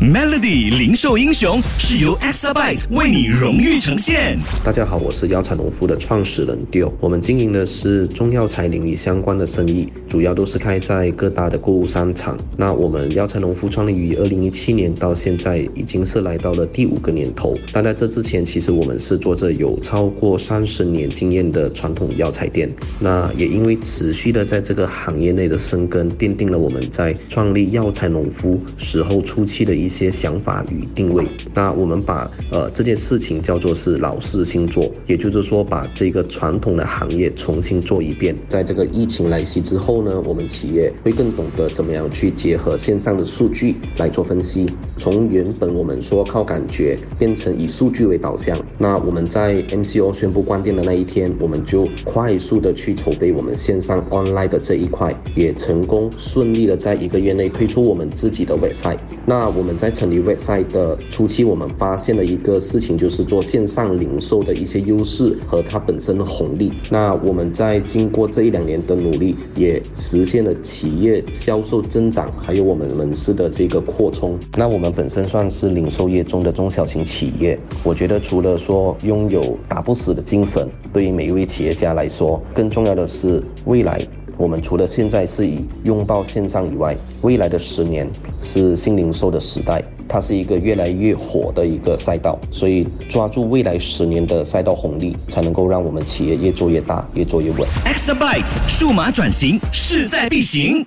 Melody 零售英雄是由 Exabyte 为你荣誉呈现。大家好，我是药材农夫的创始人 Dio。我们经营的是中药材领域相关的生意，主要都是开在各大的购物商场。那我们药材农夫创立于二零一七年，到现在已经是来到了第五个年头。但在这之前，其实我们是做着有超过三十年经验的传统药材店。那也因为持续的在这个行业内的生根，奠定了我们在创立药材农夫时候初期的一。一些想法与定位，那我们把呃这件事情叫做是老式新做，也就是说把这个传统的行业重新做一遍。在这个疫情来袭之后呢，我们企业会更懂得怎么样去结合线上的数据来做分析，从原本我们说靠感觉变成以数据为导向。那我们在 MCO 宣布关店的那一天，我们就快速的去筹备我们线上 online 的这一块，也成功顺利的在一个月内推出我们自己的 website。那我们。在成立 website 的初期，我们发现了一个事情，就是做线上零售的一些优势和它本身的红利。那我们在经过这一两年的努力，也实现了企业销售增长，还有我们门市的这个扩充。那我们本身算是零售业中的中小型企业，我觉得除了说拥有打不死的精神，对于每一位企业家来说，更重要的是未来。我们除了现在是以拥抱线上以外，未来的十年是新零售的时代，它是一个越来越火的一个赛道，所以抓住未来十年的赛道红利，才能够让我们企业越做越大，越做越稳。xabyte 数码转型势在必行。